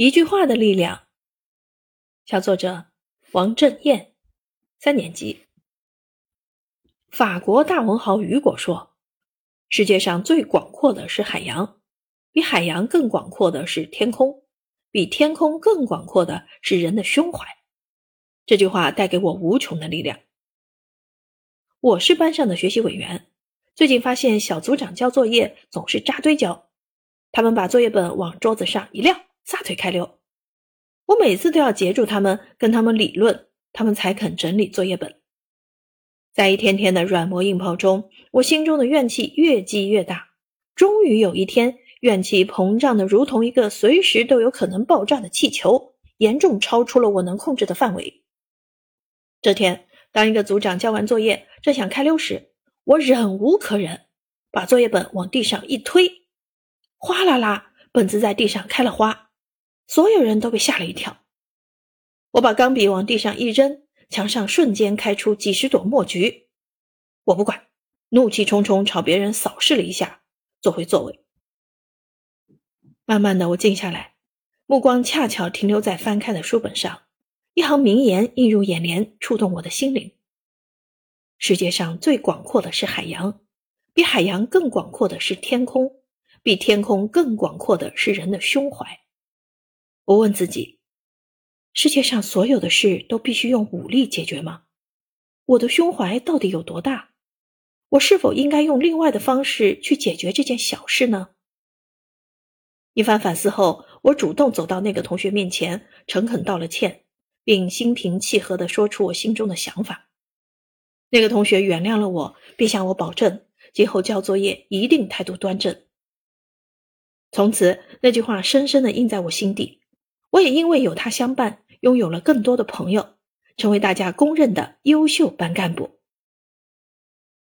一句话的力量。小作者王振燕，三年级。法国大文豪雨果说：“世界上最广阔的是海洋，比海洋更广阔的是天空，比天空更广阔的是人的胸怀。”这句话带给我无穷的力量。我是班上的学习委员，最近发现小组长交作业总是扎堆交，他们把作业本往桌子上一撂。撒腿开溜，我每次都要截住他们，跟他们理论，他们才肯整理作业本。在一天天的软磨硬泡中，我心中的怨气越积越大。终于有一天，怨气膨胀的如同一个随时都有可能爆炸的气球，严重超出了我能控制的范围。这天，当一个组长交完作业，正想开溜时，我忍无可忍，把作业本往地上一推，哗啦啦，本子在地上开了花。所有人都被吓了一跳。我把钢笔往地上一扔，墙上瞬间开出几十朵墨菊。我不管，怒气冲冲朝别人扫视了一下，坐回座位。慢慢的，我静下来，目光恰巧停留在翻开的书本上，一行名言映入眼帘，触动我的心灵。世界上最广阔的是海洋，比海洋更广阔的是天空，比天空更广阔的是人的胸怀。我问自己：世界上所有的事都必须用武力解决吗？我的胸怀到底有多大？我是否应该用另外的方式去解决这件小事呢？一番反思后，我主动走到那个同学面前，诚恳道了歉，并心平气和地说出我心中的想法。那个同学原谅了我，并向我保证，今后交作业一定态度端正。从此，那句话深深地印在我心底。我也因为有他相伴，拥有了更多的朋友，成为大家公认的优秀班干部。